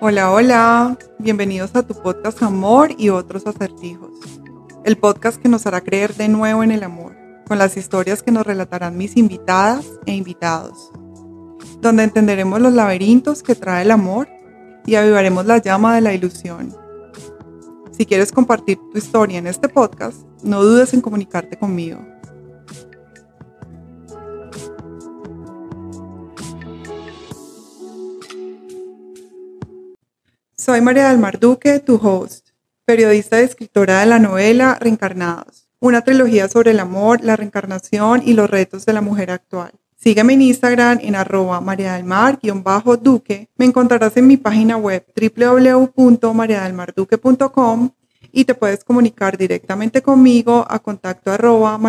Hola, hola, bienvenidos a tu podcast Amor y otros acertijos, el podcast que nos hará creer de nuevo en el amor, con las historias que nos relatarán mis invitadas e invitados, donde entenderemos los laberintos que trae el amor y avivaremos la llama de la ilusión. Si quieres compartir tu historia en este podcast, no dudes en comunicarte conmigo. Soy María del Mar Duque, tu host, periodista y escritora de la novela Reencarnados, una trilogía sobre el amor, la reencarnación y los retos de la mujer actual. Sígueme en Instagram en arroba María del Mar-Duque. Me encontrarás en mi página web www.mariadelmarduque.com y te puedes comunicar directamente conmigo a contacto arroba.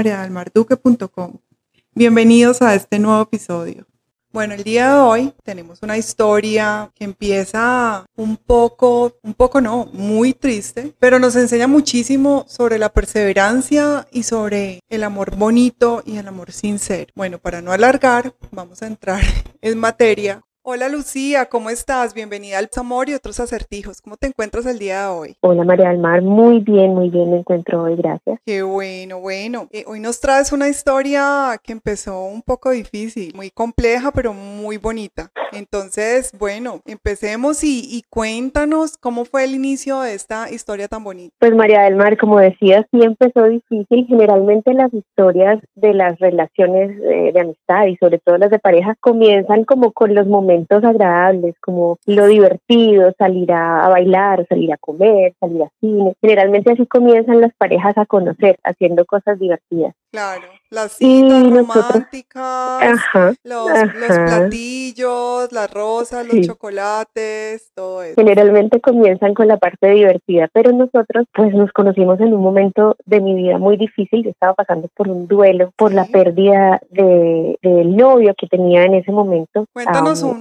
Bienvenidos a este nuevo episodio. Bueno, el día de hoy tenemos una historia que empieza un poco, un poco no, muy triste, pero nos enseña muchísimo sobre la perseverancia y sobre el amor bonito y el amor sincero. Bueno, para no alargar, vamos a entrar en materia Hola Lucía, ¿cómo estás? Bienvenida al Amor y otros acertijos. ¿Cómo te encuentras el día de hoy? Hola María del Mar, muy bien, muy bien me encuentro hoy, gracias. Qué bueno, bueno. Eh, hoy nos traes una historia que empezó un poco difícil, muy compleja, pero muy bonita. Entonces, bueno, empecemos y, y cuéntanos cómo fue el inicio de esta historia tan bonita. Pues María del Mar, como decía, sí empezó difícil. Generalmente las historias de las relaciones de, de amistad y sobre todo las de pareja comienzan como con los momentos agradables, como lo divertido, salir a, bailar, salir a comer, salir a cine. Generalmente así comienzan las parejas a conocer, haciendo cosas divertidas. Claro, las citas románticas, los, platillos, las rosas, los chocolates, todo eso. Generalmente comienzan con la parte divertida, pero nosotros pues nos conocimos en un momento de mi vida muy difícil. Yo estaba pasando por un duelo, por la pérdida de, del novio que tenía en ese momento. Cuéntanos un,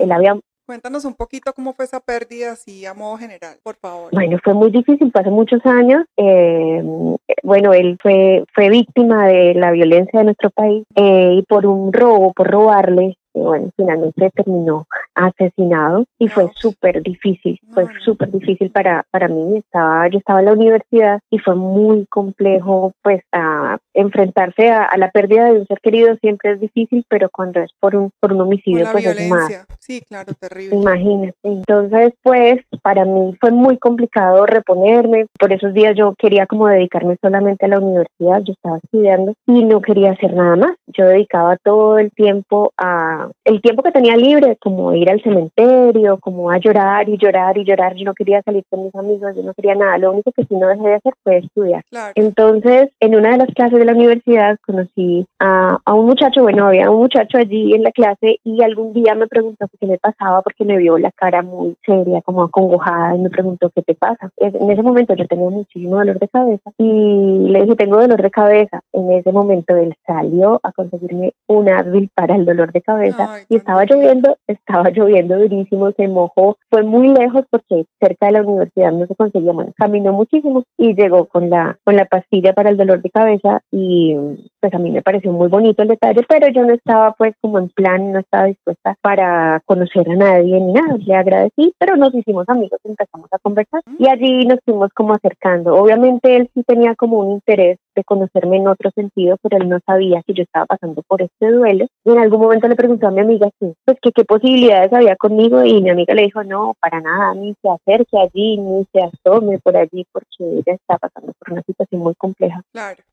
Cuéntanos un poquito cómo fue esa pérdida, así a modo general, por favor. Bueno, fue muy difícil, pasó muchos años. Eh, bueno, él fue, fue víctima de la violencia de nuestro país eh, y por un robo, por robarle, bueno, finalmente terminó asesinado y fue súper difícil, fue súper difícil para, para mí. Estaba, yo estaba en la universidad y fue muy complejo pues a enfrentarse a, la pérdida de un ser querido siempre es difícil, pero cuando es por un, por un homicidio pues es más. Sí, claro, terrible. Imagínate. Entonces pues para mí fue muy complicado reponerme. Por esos días yo quería como dedicarme solamente a la universidad, yo estaba estudiando y no quería hacer nada más. Yo dedicaba todo el tiempo a el tiempo que tenía libre, como ir al cementerio, como a llorar y llorar y llorar. Yo no quería salir con mis amigos, yo no quería nada. Lo único que sí no dejé de hacer fue estudiar. Entonces, en una de las clases de la universidad conocí a, un muchacho, bueno, había un muchacho allí en la clase y algún día me preguntó qué me pasaba porque me vio la cara muy seria, como acongojada y me preguntó qué te pasa. En ese momento yo tenía muchísimo dolor de cabeza y le dije, tengo dolor de cabeza. En ese momento él salió a conseguirme un Advil para el dolor de cabeza y estaba lloviendo, estaba lloviendo durísimo, se mojó, fue muy lejos porque cerca de la universidad no se conseguía, caminó muchísimo y llegó con la, con la pastilla para el dolor de cabeza y pues a mí me pareció muy bonito el detalle, pero yo no estaba pues como en plan, no estaba dispuesta para conocer a nadie ni nada, le agradecí, pero nos hicimos amigos y empezamos a conversar y allí nos fuimos como acercando. Obviamente él sí tenía como un interés de conocerme en otro sentido, pero él no sabía que yo estaba pasando por este duelo. Y en algún momento le preguntó a mi amiga pues que qué posibilidades había conmigo y mi amiga le dijo, no, para nada, ni se acerque allí, ni se asome por allí porque ella está pasando por una situación muy compleja.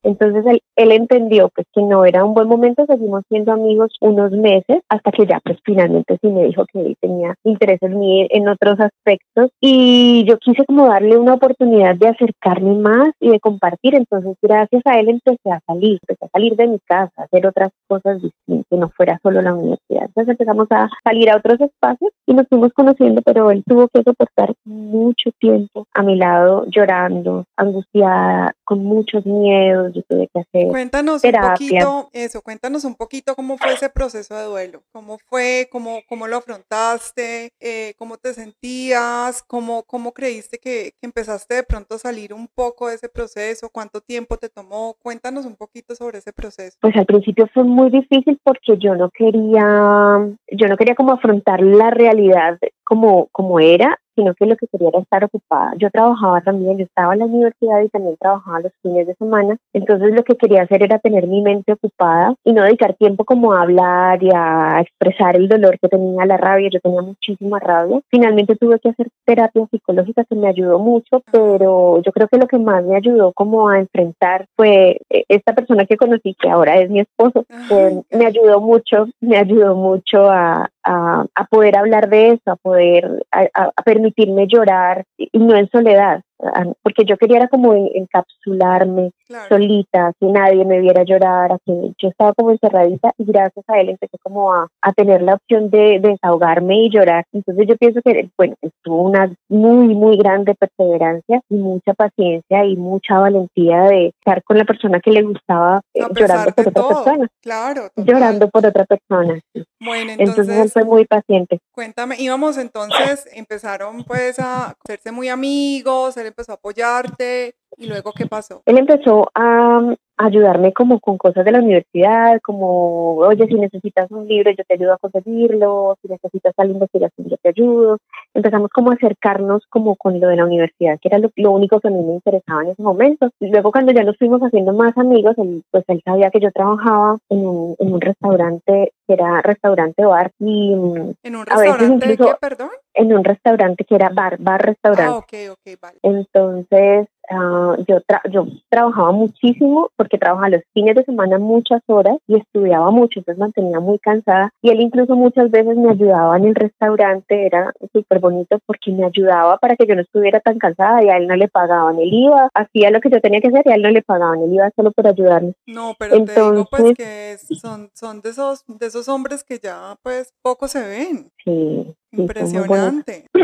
Entonces él, él entendió pues que no era un buen momento, seguimos siendo amigos unos meses hasta que ya pues finalmente sí me dijo que él tenía interés en mí en otros aspectos. Y yo quise como darle una oportunidad de acercarme más y de compartir, entonces gracias a él empecé a salir, empecé a salir de mi casa, a hacer otras cosas distintas, que no fuera solo la universidad entonces empezamos a salir a otros espacios y nos fuimos conociendo, pero él tuvo que soportar mucho tiempo a mi lado, llorando, angustiada, con muchos miedos. Yo tuve que hacer. Cuéntanos un poquito eso, cuéntanos un poquito cómo fue ese proceso de duelo, cómo fue, cómo, cómo lo afrontaste, eh, cómo te sentías, cómo, cómo creíste que, que empezaste de pronto a salir un poco de ese proceso, cuánto tiempo te tomó. Cuéntanos un poquito sobre ese proceso. Pues al principio fue muy difícil porque yo no quería yo no quería como afrontar la realidad como, como era, sino que lo que quería era estar ocupada. Yo trabajaba también, yo estaba en la universidad y también trabajaba los fines de semana, entonces lo que quería hacer era tener mi mente ocupada y no dedicar tiempo como a hablar y a expresar el dolor que tenía, la rabia, yo tenía muchísima rabia. Finalmente tuve que hacer terapia psicológica que me ayudó mucho, pero yo creo que lo que más me ayudó como a enfrentar fue eh, esta persona que conocí, que ahora es mi esposo, que me ayudó mucho, me ayudó mucho a, a, poder hablar de eso, a poder a, permitirme llorar y no en soledad, porque yo quería era como encapsularme solita, que nadie me viera llorar, que yo estaba como encerradita y gracias a él empecé como a, a tener la opción de, desahogarme y llorar. Entonces yo pienso que, bueno, estuvo una muy, muy grande perseverancia y mucha paciencia y mucha valentía de estar con la persona que le gustaba eh, llorando por otra persona. Claro. Llorando por otra persona. Bueno, entonces, entonces él fue muy paciente. Cuéntame, íbamos entonces, empezaron pues a hacerse muy amigos, empezó a apoyarte y luego qué pasó. Él empezó a, ayudarme como con cosas de la universidad, como, oye, si necesitas un libro, yo te ayudo a conseguirlo, si necesitas la investigación, yo te ayudo. Empezamos como a acercarnos como con lo de la universidad, que era lo, único que a mí me interesaba en ese momento. Y luego cuando ya nos fuimos haciendo más amigos, él, pues él sabía que yo trabajaba en un, en un restaurante, que era restaurante bar, y ¿En un restaurante qué, perdón? En un restaurante que era bar, bar restaurante. Ah, ok, ok, vale. Entonces, uh, yo, yo trabajaba muchísimo porque trabajaba los fines de semana muchas horas y estudiaba mucho, entonces mantenía muy cansada y él incluso muchas veces me ayudaba en el restaurante, era súper bonito porque me ayudaba para que yo no estuviera tan cansada y a él no le pagaban el IVA, hacía lo que yo tenía que hacer y a él no le pagaban el IVA solo por ayudarme. No, pero entonces, te digo pues que son, son de, esos, de esos hombres que ya pues poco se ven. Sí. Impresionante.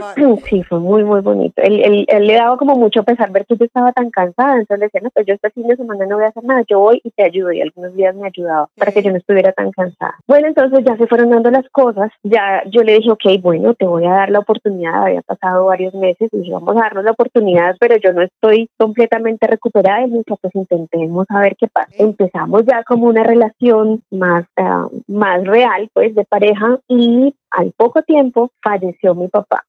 Sí, fue muy, muy bonito. Él, él, le daba como mucho pesar ver que yo estaba tan cansada, entonces le decía, no, pues yo este fin de semana no voy a hacer nada, yo voy y te ayudo, y algunos días me ayudaba para que yo no estuviera tan cansada. Bueno, entonces ya se fueron dando las cosas, ya yo le dije, ok, bueno, te voy a dar la oportunidad, había pasado varios meses, y dije, vamos a darnos la oportunidad, pero yo no estoy completamente recuperada, y dije, pues intentemos a ver qué pasa. Empezamos ya como una relación más, ah, más real, pues, de pareja, y al poco tiempo falleció mi papá.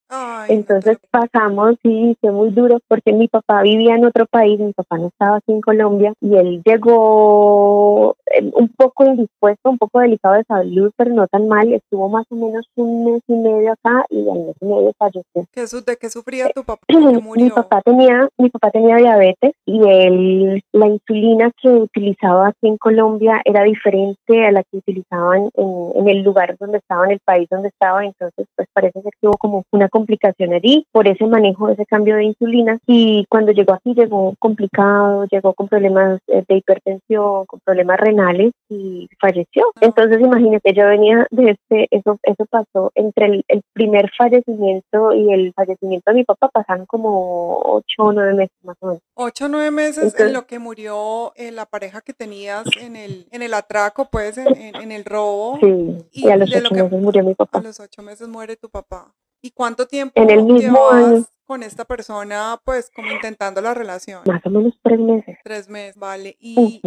Entonces pasamos y fue muy duro porque mi papá vivía en otro país, mi papá no estaba aquí en Colombia y él llegó eh, un poco indispuesto, un poco delicado de salud, pero no tan mal. Estuvo más o menos un mes y medio acá y al mes y medio falleció. ¿De qué sufría tu papá? Mi papá tenía, mi papá tenía diabetes y él, la insulina que utilizaba aquí en Colombia era diferente a la que utilizaban en, en el lugar donde estaba, en el país donde estaba, entonces pues parece ser que hubo como una complicación allí por ese manejo, ese cambio de insulina y cuando llegó aquí llegó complicado, llegó con problemas eh, de hipertensión, con problemas renales y falleció. Entonces imagínate, yo venía de este, eso, eso pasó entre el, el primer fallecimiento y el fallecimiento de mi papá pasaron como ocho o nueve meses más o menos. Ocho o nueve meses en lo que murió eh, la pareja que tenías en el, en el atraco, pues, en, en, el robo. Sí, y, a los ocho meses murió mi papá. A los ocho meses muere tu papá. ¿Y cuánto tiempo en el mismo año con esta persona, pues, como intentando la relación? Más o menos tres meses. Tres meses, vale. Y,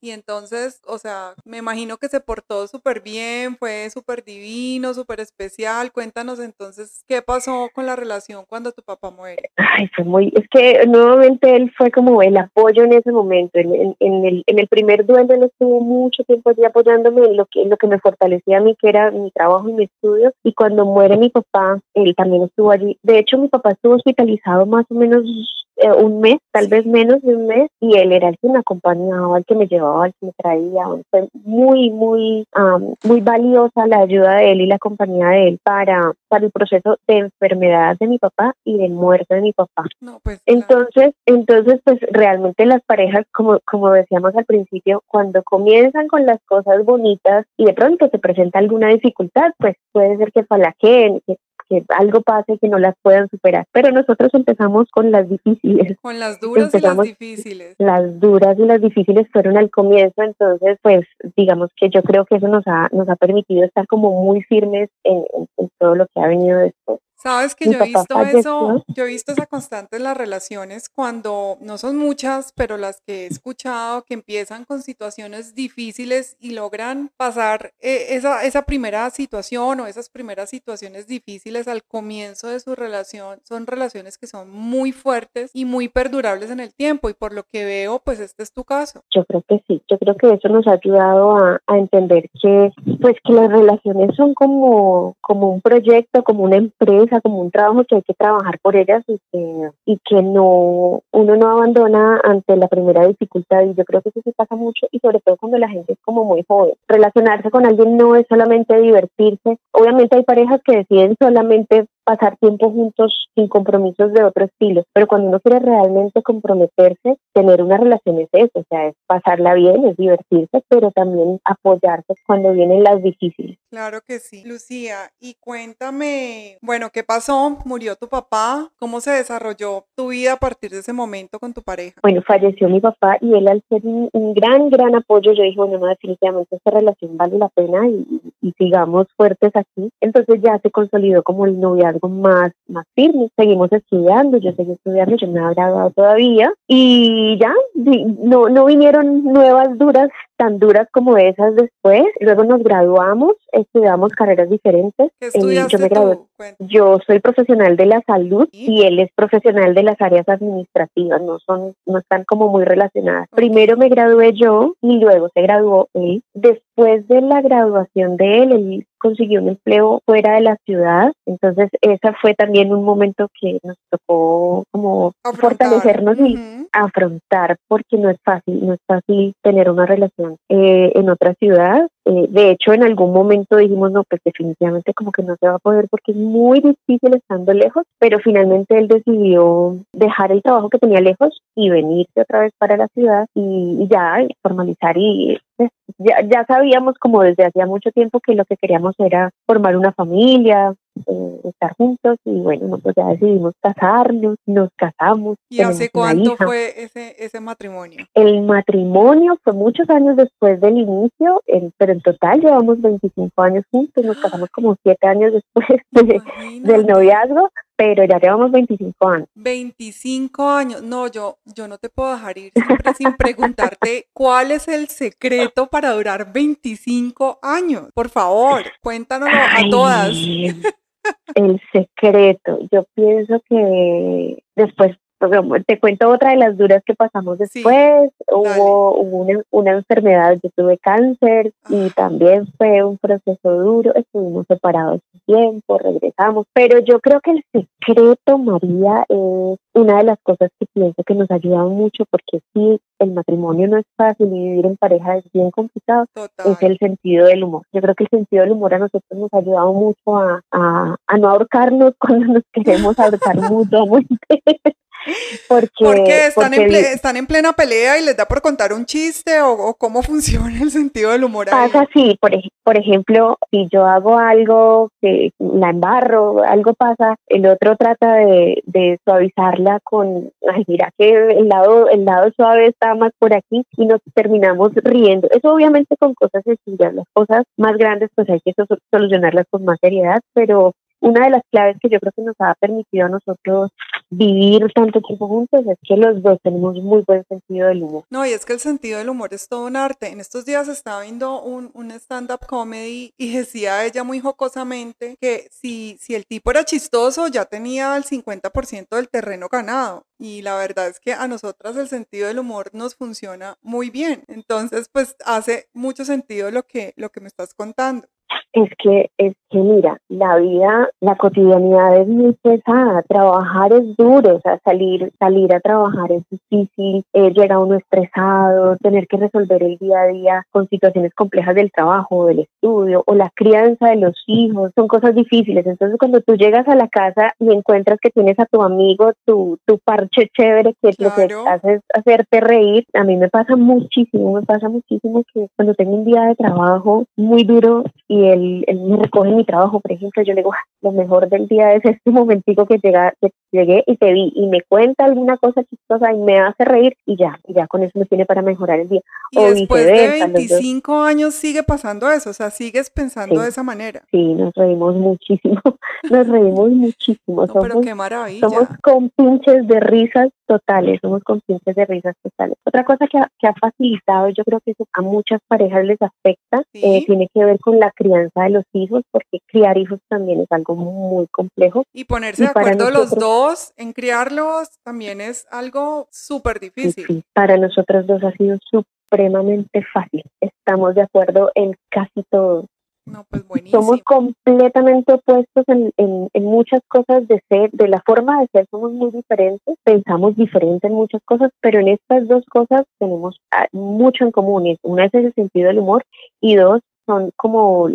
y entonces, o sea, me imagino que se portó súper bien, fue súper divino, súper especial. Cuéntanos entonces qué pasó con la relación cuando tu papá muere. Ay, fue muy, es que nuevamente él fue como el apoyo en ese momento. En, el, primer duelo él estuvo mucho tiempo allí apoyándome en lo que, lo que me fortalecía a mí, que era mi trabajo y mi estudio. Y cuando muere mi papá, él también estuvo allí. De hecho, mi papá estuvo hospitalizado más o menos eh, un mes, tal vez menos de un mes, y él era el que me acompañaba, el que me llevaba, el que me traía. Fue muy, muy, muy valiosa la ayuda de él y la compañía de él para, para el proceso de enfermedad de mi papá y de muerte de mi papá. Pues, entonces, entonces, pues realmente las parejas, como, como decíamos al principio, cuando comienzan con las cosas bonitas y de pronto se presenta alguna dificultad, pues puede ser que falajeen, que que algo pase que no las puedan superar. Pero nosotros empezamos con las difíciles. Con las duras y las difíciles. Las duras y las difíciles fueron al comienzo, entonces pues digamos que yo creo que eso nos ha, nos ha permitido estar como muy firmes en, todo lo que ha venido después. Sabes que yo he visto eso, yo he visto esa constante en las relaciones cuando no son muchas, pero las que he escuchado que empiezan con situaciones difíciles y logran pasar eh, esa, esa primera situación o esas primeras situaciones difíciles al comienzo de su relación, son relaciones que son muy fuertes y muy perdurables en el tiempo y por lo que veo, pues este es tu caso. Yo creo que sí, yo creo que eso nos ha ayudado a, a entender que pues que las relaciones son como, como un proyecto, como una empresa como un trabajo que hay que trabajar por ellas y que, y que no, uno no abandona ante la primera dificultad y yo creo que eso se pasa mucho y sobre todo cuando la gente es como muy joven. Relacionarse con alguien no es solamente divertirse, obviamente hay parejas que deciden solamente pasar tiempo juntos sin compromisos de otro estilo. Pero cuando uno quiere realmente comprometerse, tener una relación es eso, o sea, es pasarla bien, es divertirse, pero también apoyarse cuando vienen las difíciles. Claro que sí. Lucía, y cuéntame, bueno, ¿qué pasó? ¿Murió tu papá? ¿Cómo se desarrolló tu vida a partir de ese momento con tu pareja? Bueno, falleció mi papá y él al ser un, gran, gran apoyo, yo dije, bueno, no, definitivamente esta relación vale la pena y, y sigamos fuertes aquí. Entonces ya se consolidó como el noviazgo más, más firme. Seguimos estudiando, yo seguí estudiando, yo me he graduado todavía y ya, no, no vinieron nuevas duras tan duras como esas después. Luego nos graduamos, estudiamos carreras diferentes. ¿Qué eh, yo, me gradué. yo soy profesional de la salud y él es profesional de las áreas administrativas, no son, no están como muy relacionadas. Primero me gradué yo y luego se graduó él. Después de la graduación de él, él consiguió un empleo fuera de la ciudad, entonces esa fue también un momento que nos tocó como fortalecernos y afrontar porque no es fácil, no es fácil tener una relación eh, en otra ciudad. Eh, de hecho, en algún momento dijimos, no, pues definitivamente como que no se va a poder porque es muy difícil estando lejos, pero finalmente él decidió dejar el trabajo que tenía lejos y venirse otra vez para la ciudad y, ya formalizar y pues, ya, ya sabíamos como desde hacía mucho tiempo que lo que queríamos era formar una familia, eh, estar juntos y bueno, nosotros ya decidimos casarnos, nos casamos. ¿Y hace cuánto fue ese, ese matrimonio? El matrimonio fue muchos años después del inicio, pero en total llevamos 25 años juntos, nos casamos como 7 años después del noviazgo, pero ya llevamos 25 años. 25 años. No, yo, yo no te puedo dejar ir siempre sin preguntarte cuál es el secreto para durar 25 años. Por favor, cuéntanoslo a todas. El secreto, yo pienso que después te cuento otra de las duras que pasamos después. hubo, una, una, enfermedad, yo tuve cáncer y ah. también fue un proceso duro. Estuvimos separados un tiempo, regresamos. Pero yo creo que el secreto, María, es una de las cosas que pienso que nos ha ayudado mucho porque sí, el matrimonio no es fácil y vivir en pareja es bien complicado, es el sentido del humor. Yo creo que el sentido del humor a nosotros nos ha ayudado mucho a, a, a no ahorcarnos cuando nos queremos ahorcar mutuamente. Porque, están, en están en plena pelea y les da por contar un chiste o, cómo funciona el sentido del humor. Pasa así, por, por ejemplo, si yo hago algo que la embarro, algo pasa, el otro trata de, de suavizarla con, ay, mira que el lado, el lado suave está más por aquí y nos terminamos riendo. Eso obviamente con cosas sencillas, las cosas más grandes pues hay que solucionarlas con más seriedad, pero una de las claves que yo creo que nos ha permitido a nosotros vivir tanto tiempo juntos es que los dos tenemos muy buen sentido del humor. No, y es que el sentido del humor es todo un arte. En estos días estaba viendo un, un stand-up comedy y decía ella muy jocosamente que si, si el tipo era chistoso ya tenía el 50% del terreno ganado. Y la verdad es que a nosotras el sentido del humor nos funciona muy bien. Entonces, pues hace mucho sentido lo que, lo que me estás contando es que, es que mira, la vida, la cotidianidad es muy pesada, trabajar es duro, o sea, salir, salir a trabajar es difícil, eh, llega uno estresado, tener que resolver el día a día con situaciones complejas del trabajo, del estudio o la crianza de los hijos, son cosas difíciles. Entonces, cuando tú llegas a la casa y encuentras que tienes a tu amigo, tu, tu parche chévere, que lo que hace es hacerte reír, a mí me pasa muchísimo, me pasa muchísimo que cuando tengo un día de trabajo muy duro y él, él me recoge mi trabajo, por ejemplo, yo le digo, lo mejor del día es este momentico que, llega, que llegué y te vi y me cuenta alguna cosa chistosa y me hace reír y ya, y ya con eso me tiene para mejorar el día. Y después de 25 años sigue pasando eso, o sea, sigues pensando de esa manera. Sí, nos reímos muchísimo, nos reímos muchísimo. somos, pero qué maravilla. Somos compinches de risas totales, somos conscientes de risas totales. Otra cosa que ha, que ha facilitado, yo creo que eso a muchas parejas les afecta, eh, tiene que ver con la crianza de los hijos, porque criar hijos también es algo muy complejo. Y ponerse de acuerdo los dos en criarlos también es algo súper difícil. para nosotros dos ha sido supremamente fácil. Estamos de acuerdo en casi todo. No, pues buenísimo. Somos completamente opuestos en, en, en, muchas cosas de ser, de la forma de ser somos muy diferentes, pensamos diferente en muchas cosas, pero en estas dos cosas tenemos ah, mucho en común. Una es el sentido del humor y dos son como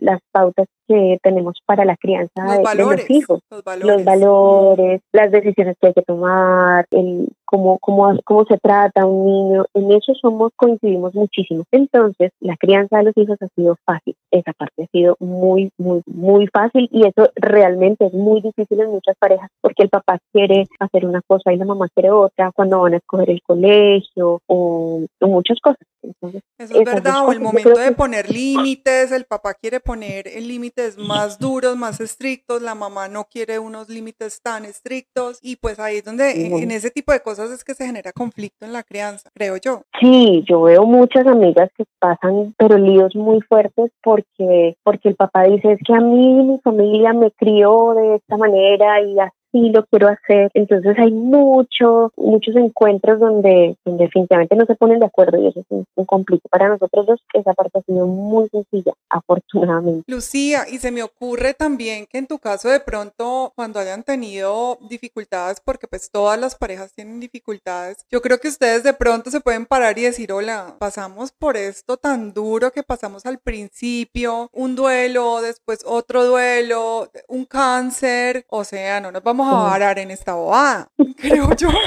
las pautas que tenemos para la crianza de, los hijos. Los valores. los valores, las decisiones que hay que tomar, el cómo, cómo, cómo se trata un niño. En eso somos, coincidimos muchísimo. Entonces, la crianza de los hijos ha sido fácil. Esa parte ha sido muy, muy, muy fácil y eso realmente es muy difícil en muchas parejas porque el papá quiere hacer una cosa y la mamá quiere otra cuando van a escoger el colegio o, muchas cosas. Entonces, eso es verdad, o el momento de poner límites, el papá quiere poner límites más duros, más estrictos, la mamá no quiere unos límites tan estrictos y pues ahí es donde en ese tipo de cosas es que se genera conflicto en la crianza, creo yo. Sí, yo veo muchas amigas que pasan, pero líos muy fuertes porque, porque el papá dice, es que a mí mi familia me crió de esta manera y así sí lo quiero hacer. Entonces hay muchos, muchos encuentros donde, definitivamente no se ponen de acuerdo y eso es un, conflicto para nosotros dos. Esa parte ha sido muy sencilla, afortunadamente. Lucía, y se me ocurre también que en tu caso de pronto cuando hayan tenido dificultades, porque pues todas las parejas tienen dificultades, yo creo que ustedes de pronto se pueden parar y decir, hola, pasamos por esto tan duro que pasamos al principio, un duelo, después otro duelo, un cáncer, o sea, no nos vamos a varar en esta bobada, creo yo.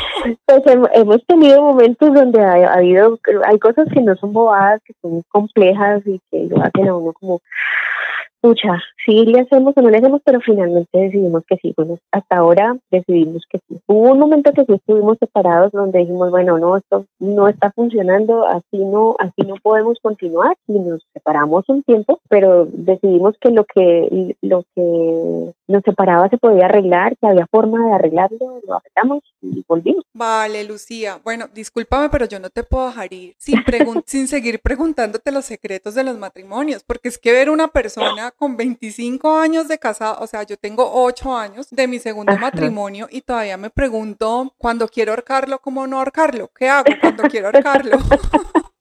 Pues hemos tenido momentos donde ha, habido, hay cosas que no son bobadas, que son complejas y que lo hacen a uno como Sí le hacemos o no le hacemos, pero finalmente decidimos que sí. Bueno, hasta ahora decidimos que sí. Hubo un momento que sí estuvimos separados donde dijimos, bueno, no, esto no está funcionando, así no, así no podemos continuar y nos separamos un tiempo, pero decidimos que lo que, lo que nos separaba se podía arreglar, que había forma de arreglarlo, lo arreglamos y volvimos. Vale, Lucía. Bueno, discúlpame, pero yo no te puedo dejar ir sin, sin seguir preguntándote los secretos de los matrimonios, porque es que ver una persona con 25 años de casada, o sea, yo tengo 8 años de mi segundo matrimonio y todavía me pregunto cuando quiero ahorcarlo, ¿cómo no ahorcarlo? ¿Qué hago cuando quiero ahorcarlo?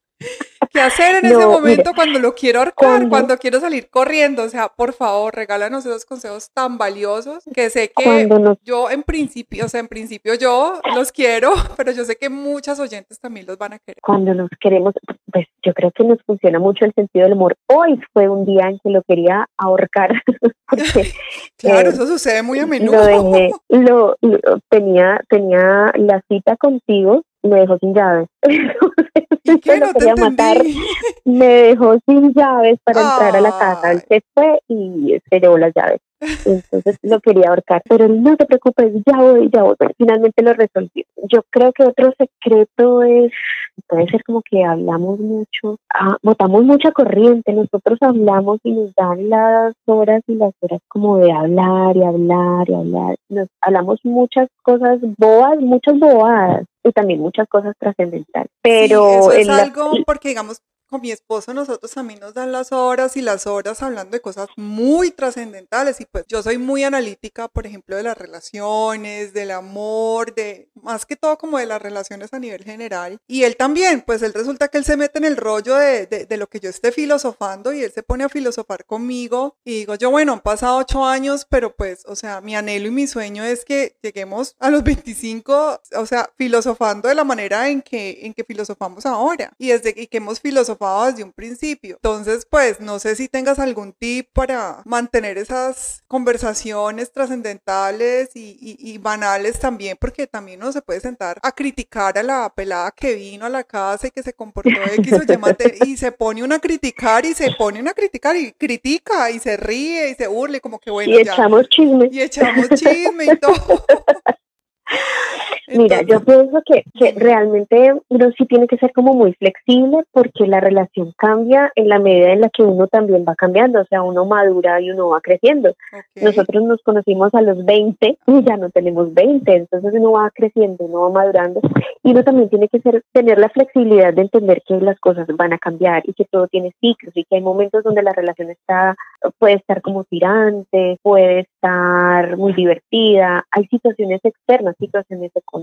¿Qué hacer en ese momento cuando lo quiero ahorcar, cuando... quiero salir corriendo? O sea, por favor, regálanos esos consejos tan valiosos que sé que yo en principio, o sea, en principio yo los quiero, pero yo sé que muchas oyentes también los van a querer. Cuando nos queremos, pues yo creo que nos funciona mucho el sentido del humor. Hoy fue un día en que lo quería ahorcar. claro, eh, eso sucede muy a menudo. Lo dejé, lo, tenía, tenía la cita contigo me dejó sin llaves. ¿Y qué? No quería matar. Me dejó sin llaves para entrar a la casa. Él se fue y se llevó las llaves. Entonces lo quería ahorcar, pero no te preocupes, ya voy, ya voy. finalmente lo resolví. Yo creo que otro secreto es, puede ser como que hablamos mucho, ah, botamos mucha corriente, nosotros hablamos y nos dan las horas y las horas como de hablar y hablar y hablar. Nos hablamos muchas cosas boas, muchas bobadas y también muchas cosas trascendentales. Pero sí, eso es algo porque digamos con mi esposo nosotros también nos dan las horas y las horas hablando de cosas muy trascendentales y pues yo soy muy analítica, por ejemplo, de las relaciones, del amor, de más que todo como de las relaciones a nivel general. Y él también, pues él resulta que él se mete en el rollo de, de, de lo que yo esté filosofando y él se pone a filosofar conmigo y digo yo, bueno, han pasado ocho años, pero pues, o sea, mi anhelo y mi sueño es que lleguemos a los 25, o sea, filosofando de la manera en que, en que filosofamos ahora y desde que hemos filosofado filosofado desde un principio. Entonces, pues no sé si tengas algún tip para mantener esas conversaciones trascendentales y, banales también, porque también uno se puede sentar a criticar a la pelada que vino a la casa y que se comportó X o Y y se pone una a criticar y se pone una a criticar y critica y se ríe y se burle, como que bueno. Y echamos chisme. Y echamos chisme y todo. Mira, yo pienso que, que, realmente uno sí tiene que ser como muy flexible porque la relación cambia en la medida en la que uno también va cambiando, o sea, uno madura y uno va creciendo. Nosotros nos conocimos a los 20 y ya no tenemos 20, entonces uno va creciendo, uno va madurando y uno también tiene que ser, tener la flexibilidad de entender que las cosas van a cambiar y que todo tiene ciclos y que hay momentos donde la relación está, puede estar como tirante, puede estar muy divertida, hay situaciones externas, situaciones económicas,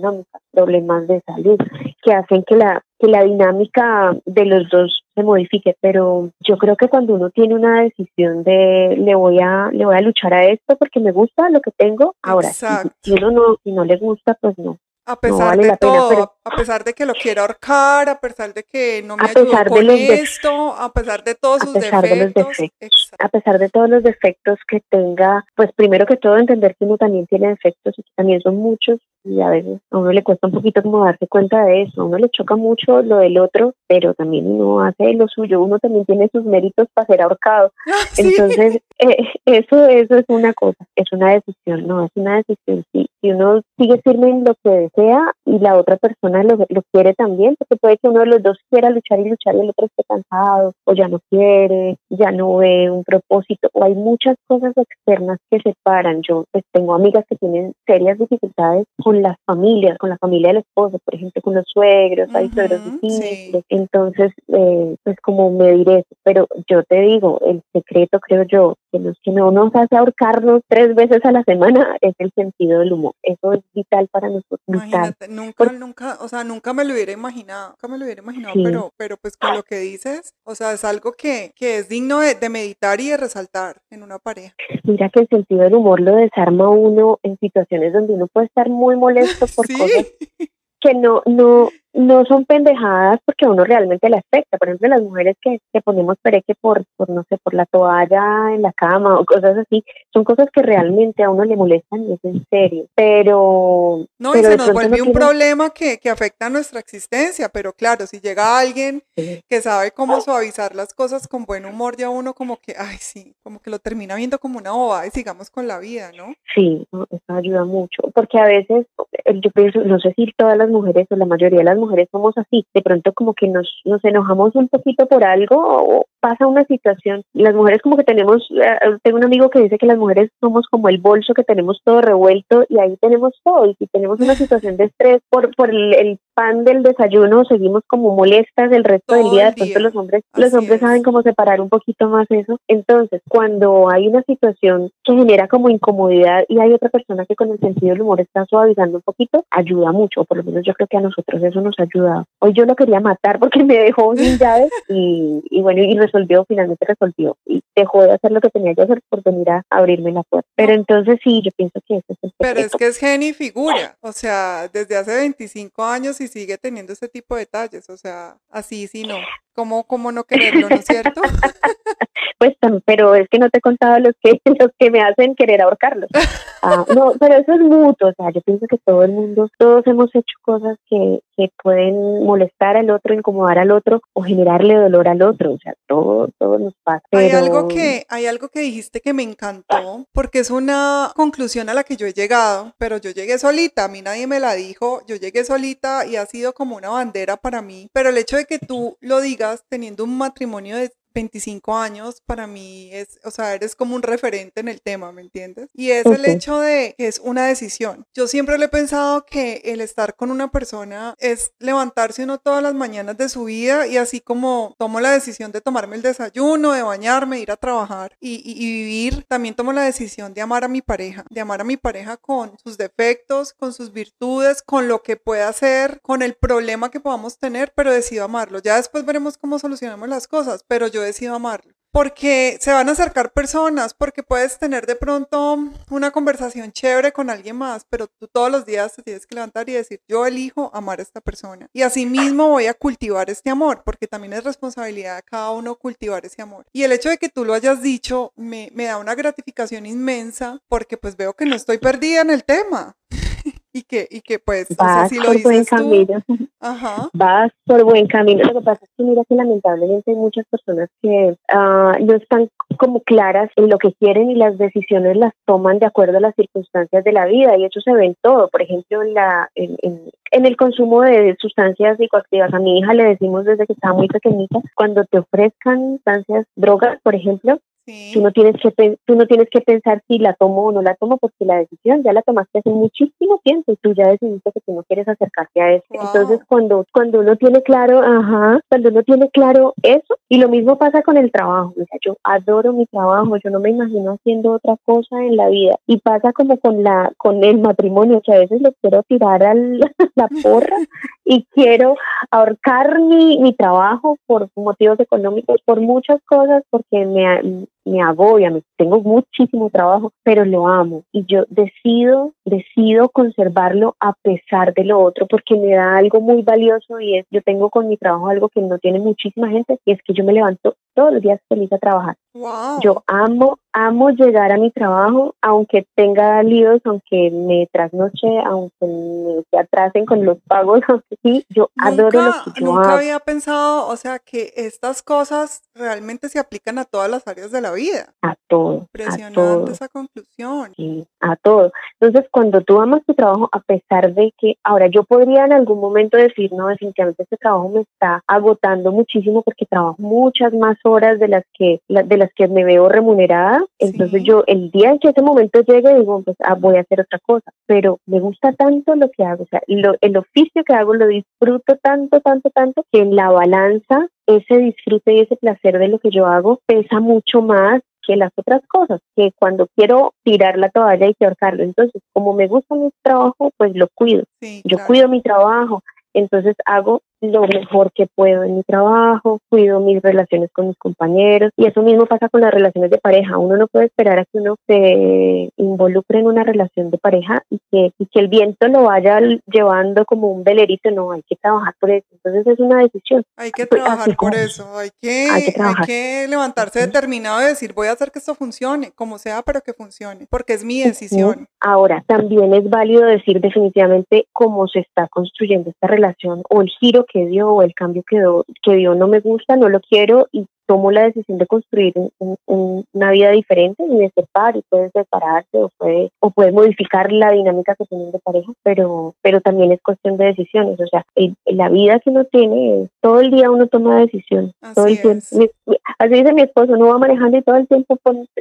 problemas de salud, que hacen que la, que la dinámica de los dos se modifique, pero yo creo que cuando uno tiene una decisión de le voy a le voy a luchar a esto porque me gusta lo que tengo, ahora si, si, uno no si no le gusta, pues no, a pesar de todo, a pesar de que lo quiero ahorcar, a pesar de que no me ayudó con esto, a pesar de todos sus defectos. a pesar de todos los defectos que tenga, pues primero que todo entender que uno también tiene defectos y que también son muchos y a veces a uno le cuesta un poquito como darse cuenta de eso, a uno le choca mucho lo del otro, pero también uno hace lo suyo, uno también tiene sus méritos para ser ahorcado. Entonces, eh, eso, eso es una cosa, es una decisión, no, es una decisión. Si, si uno sigue firme en lo que desea y la otra persona lo, lo quiere también, porque puede que uno de los dos quiera luchar y luchar y el otro esté cansado, o ya no quiere, ya no ve un propósito, o hay muchas cosas externas que separan. Yo pues tengo amigas que tienen serias dificultades con las familias, con la familia del esposo, por ejemplo, con los suegros, hay suegros difíciles. Entonces, eh, pues como me diré, pero yo te digo, el secreto creo yo, que, nos, que no nos hace ahorcarnos tres veces a la semana es el sentido del humor. Eso es vital para nosotros. Imagínate, nunca, nunca, o sea, nunca me lo hubiera imaginado, nunca me lo hubiera imaginado, pero, pero pues con lo que dices, o sea, es algo que, que es digno de, de meditar y de resaltar en una pareja. Mira que el sentido del humor lo desarma uno en situaciones donde uno puede estar muy molesto por cosas que no, no, no son pendejadas porque a uno realmente le afecta. Por ejemplo, las mujeres que, que ponemos pereque por, por, no sé, por la toalla en la cama o cosas así, son cosas que realmente a uno le molestan y es en serio. Pero... No, y se nos vuelve un problema que, que, afecta a nuestra existencia, pero claro, si llega alguien que sabe cómo suavizar las cosas con buen humor, ya uno como que, ay, sí, como que lo termina viendo como una bobada y sigamos con la vida, ¿no? Sí, eso ayuda mucho, porque a veces, eh, yo pienso, no sé si todas las mujeres o la mayoría de las mujeres somos así. De pronto como que nos, nos enojamos un poquito por algo o pasa una situación. Las mujeres como que tenemos, eh, tengo un amigo que dice que las mujeres somos como el bolso que tenemos todo revuelto y ahí tenemos todo. Y si tenemos una situación de estrés por, por el, pan del desayuno, seguimos como molestas el resto del día. Entonces los hombres, los hombres saben cómo separar un poquito más eso. Entonces, cuando hay una situación que genera como incomodidad y hay otra persona que con el sentido del humor está suavizando un poquito, ayuda mucho. Por lo menos yo creo que a nosotros eso nos ayuda. Hoy yo lo quería matar porque me dejó sin llaves y, y bueno, y resolvió, finalmente resolvió y dejó de hacer lo que tenía que hacer por venir a abrirme la puerta. Pero entonces sí, yo pienso que eso es el Pero es que es genio figura, o sea, desde hace 25 años y sigue teniendo ese tipo de detalles, o sea, así sí no. ¿Cómo, cómo no quererlo, no es cierto? pues, pero es que no te he contado los que, los que me hacen querer ahorcarlo. Ah, no, pero eso es mutuo, o sea, yo pienso que todo el mundo, todos hemos hecho cosas que, que pueden molestar al otro, incomodar al otro o generarle dolor al otro, o sea, todo, todo nos pasa. Hay, algo que, hay algo que dijiste que me encantó, porque es una conclusión a la que yo he llegado, pero yo llegué solita, a mí nadie me la dijo, yo llegué solita y ha sido como una bandera para mí, pero el hecho de que tú lo digas teniendo un matrimonio de 25 años para mí es, o sea, eres como un referente en el tema, ¿me entiendes? Y es el hecho de que es una decisión. Yo siempre le he pensado que el estar con una persona es levantarse uno todas las mañanas de su vida y así como tomo la decisión de tomarme el desayuno, de bañarme, ir a trabajar y, y vivir, también tomo la decisión de amar a mi pareja, de amar a mi pareja con sus defectos, con sus virtudes, con lo que pueda hacer, con el problema que podamos tener, pero decido amarlo. Ya después veremos cómo solucionamos las cosas, pero yo decido amarlo. porque se van a acercar personas, porque puedes tener de pronto una conversación chévere con alguien más, pero tú todos los días te tienes que levantar y decir, yo elijo amar a esta persona. Y así mismo voy a cultivar este amor, porque también es responsabilidad de cada uno cultivar ese amor. Y el hecho de que tú lo hayas dicho me, me da una gratificación inmensa, porque pues veo que no estoy perdida en el tema y que, y que pues, vas o sea, si lo por buen tú, camino. ajá, Vas por buen camino. Lo que pasa es que mira que lamentablemente hay muchas personas que ah, no están como claras en lo que quieren y las decisiones las toman de acuerdo a las circunstancias de la vida y eso se ve en todo. Por ejemplo, en, la, en, en, en el consumo de sustancias psicoactivas. A mi hija le decimos desde que estaba muy pequeñita, cuando te ofrezcan sustancias, drogas, por ejemplo, sí, tú no tienes que tú no tienes que pensar si la tomo o no la tomo porque la decisión ya la tomaste hace muchísimo tiempo y tú ya decidiste que tú no quieres acercarte a eso Wow. entonces cuando cuando uno tiene claro ajá cuando uno tiene claro eso y lo mismo pasa con el trabajo o sea, yo adoro mi trabajo yo no me imagino haciendo otra cosa en la vida y pasa como con la con el matrimonio que a veces le quiero tirar al la porra y quiero ahorcar mi, mi trabajo por motivos económicos, por muchas cosas, porque me, me agobia, me, tengo muchísimo trabajo, pero lo amo y yo decido, decido conservarlo a pesar de lo otro, porque me da algo muy valioso y es, yo tengo con mi trabajo algo que no tiene muchísima gente y es que yo me levanto todos los días feliz a trabajar. Wow. Yo amo, amo llegar a mi trabajo, aunque tenga líos, aunque me trasnoche, aunque me se atrasen con los pagos, aunque sí, yo adoro lo Nunca, que yo nunca hago. había pensado, o sea, que estas cosas realmente se aplican a todas las áreas de la vida. A todo, a Impresionante todo. esa conclusión. Sí, a todo. Entonces, cuando tú amas tu trabajo, a pesar de que, ahora yo podría en algún momento decir, no, definitivamente este trabajo me está agotando muchísimo porque trabajo muchas más horas de las que, de las que me veo remunerada. Entonces Sí. yo, el día en que ese momento llegue, digo, pues ah, voy a hacer otra cosa. Pero me gusta tanto lo que hago, o sea, lo- el oficio que hago lo disfruto tanto, tanto, tanto, que en la balanza ese disfrute y ese placer de lo que yo hago pesa mucho más que las otras cosas, que cuando quiero tirar la toalla y que ahorcarlo. Entonces, como me gusta mi trabajo, pues lo cuido. Sí, Yo claro. cuido mi trabajo, entonces hago lo mejor que puedo en mi trabajo, cuido mis relaciones con mis compañeros y eso mismo pasa con las relaciones de pareja. Uno no puede esperar a que uno se involucre en una relación de pareja y que, y que el viento lo vaya llevando como un velerito, no, hay que trabajar por eso. Entonces es una decisión. Hay que trabajar así por como- eso, hay que, hay que hay trabajar. que levantarse determinado y decir, voy a hacer que esto funcione, como sea, pero que funcione, porque es mi decisión. Ahora, también es válido decir definitivamente cómo se está construyendo esta relación o el giro que dio o el cambio que dio, que dio no me gusta, no lo quiero y tomo la decisión de construir un- un- un- una vida diferente y de separ y puede separarse o puede, o puede modificar la dinámica que tienen de pareja, pero, pero también es cuestión de decisiones. O sea, el- la vida que uno tiene, es- todo el día uno toma decisiones. todo Así el tiempo. es. Mi- mi- así dice mi esposo, uno va manejando y todo el tiempo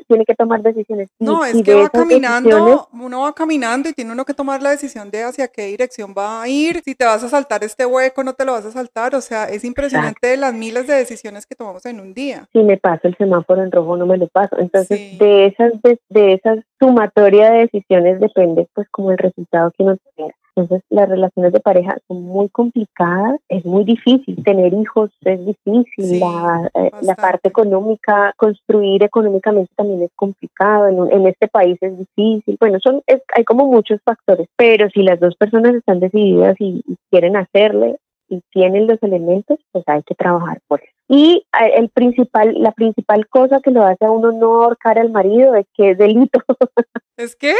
tiene que tomar decisiones. No, y es que va caminando, uno va caminando y tiene uno que tomar la decisión de hacia qué dirección va a ir, si te vas a saltar este hueco, no te lo vas a saltar, o sea, es impresionante las miles de decisiones que tomamos en un día. Si me paso el semáforo en rojo no me lo paso. Entonces, Sí. de esas de, de esas sumatoria de decisiones depende pues como el resultado que uno tenga. Entonces, las relaciones de pareja son muy complicadas, es muy difícil, tener hijos es difícil, Sí, la, eh, la parte económica, construir económicamente también es complicado, en, un- en este país es difícil, bueno, son es- hay como muchos factores, pero si las dos personas están decididas y, y quieren hacerle y tienen los elementos, pues hay que trabajar por eso. Y eh, el principal, la principal cosa que lo hace a uno no ahorcar al marido es que es delito, ¿Es que?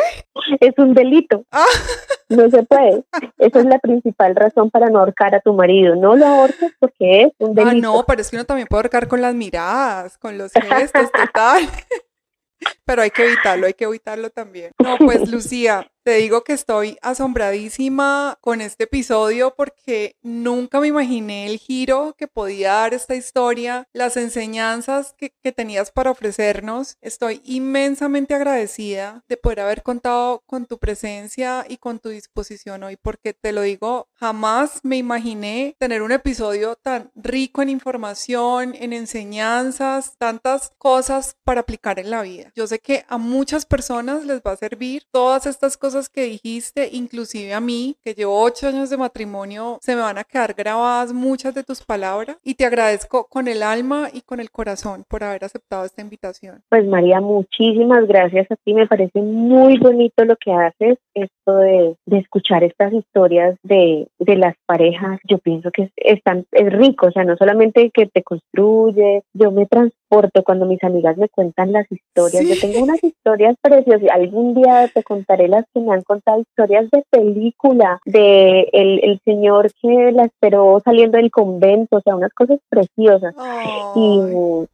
es un delito, Ah, no se puede. Esa es la principal razón para no ahorcar a tu marido. No lo ahorques porque es un ah, delito. no, pero es que uno también puede ahorcar con las miradas, con los gestos, total. Pero hay que evitarlo, hay que evitarlo también. No, pues Lucía, te digo que estoy asombradísima con este episodio porque nunca me imaginé el giro que podía dar esta historia, las enseñanzas que, que tenías para ofrecernos. Estoy inmensamente agradecida de poder haber contado con tu presencia y con tu disposición hoy, porque te lo digo Jamás me imaginé tener un episodio tan rico en información, en enseñanzas, tantas cosas para aplicar en la vida. Yo sé que a muchas personas les va a servir todas estas cosas que dijiste, inclusive a mí, que llevo ocho años de matrimonio, se me van a quedar grabadas muchas de tus palabras y te agradezco con el alma y con el corazón por haber aceptado esta invitación. Pues María, muchísimas gracias a ti. Me parece muy bonito lo que haces, esto de, escuchar estas historias de, las parejas. Yo pienso que es, es rico, o sea, no solamente que te construye, yo me transporto cuando mis amigas me cuentan las historias. Yo tengo unas historias preciosas. Algún día te contaré las que me han contado historias de película, de el, el señor que la esperó saliendo del convento, o sea, unas cosas preciosas. y,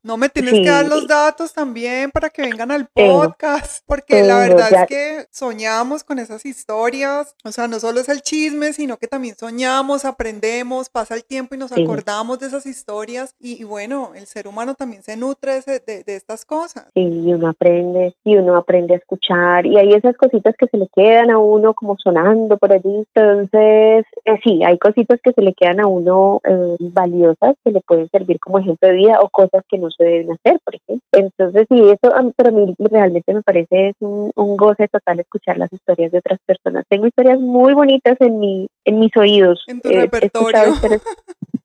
no me tienes que dar los datos también para que vengan al podcast, porque la verdad es que soñamos con esas historias, o sea, no solo es el chisme, sino que también soñamos, aprendemos, pasa el tiempo y nos acordamos de esas historias y, bueno, el ser humano también se nutre de, de, estas cosas. Sí, y uno aprende, y uno aprende a escuchar, y hay esas cositas que se le quedan a uno como sonando por allí, entonces, eh, sí, hay cositas que se le quedan a uno eh, valiosas que le pueden servir como ejemplo de vida o cosas que no se deben hacer, por ejemplo. Entonces, sí, eso para mí realmente me parece es un, goce total escuchar las historias de otras personas. Tengo historias muy bonitas en mi en mis oídos. En tu repertorio.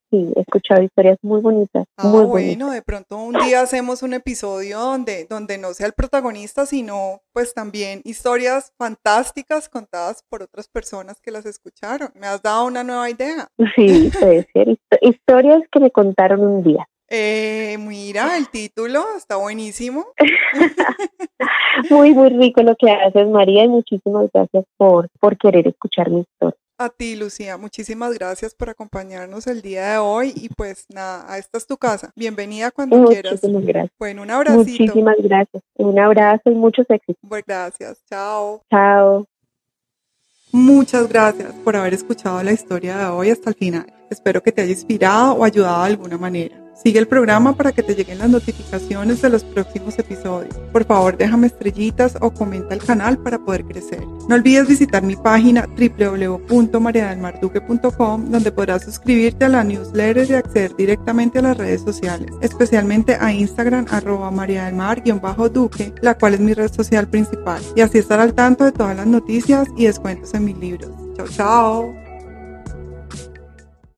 Sí, he escuchado historias muy bonitas. Ah, muy bueno, de pronto un día hacemos un episodio donde, donde no sea el protagonista, sino pues también historias fantásticas contadas por otras personas que las escucharon. Me has dado una nueva idea. Sí, puede ser. Historias que me contaron un día. Eh, mira, el título está buenísimo. muy, muy rico lo que haces, María, y muchísimas gracias por, por querer escuchar mi historia. A ti, Lucía, muchísimas gracias por acompañarnos el día de hoy y pues nada, esta es tu casa. Bienvenida cuando quieras. Gracias. Bueno, un abracito. Muchísimas gracias. Un abrazo y muchos éxitos. Pues gracias. Chao. Chao. Muchas gracias por haber escuchado la historia de hoy hasta el final. Espero que te haya inspirado o ayudado de alguna manera. Sigue el programa para que te lleguen las notificaciones de los próximos episodios. Por favor, déjame estrellitas o comenta el canal para poder crecer. No olvides visitar mi página www.mariadelmarduque.com donde podrás suscribirte a la newsletter y acceder directamente a las redes sociales, especialmente a Instagram arroba mariadelmar-duque, la cual es mi red social principal, y así estar al tanto de todas las noticias y descuentos en mis libros. Chao, chao.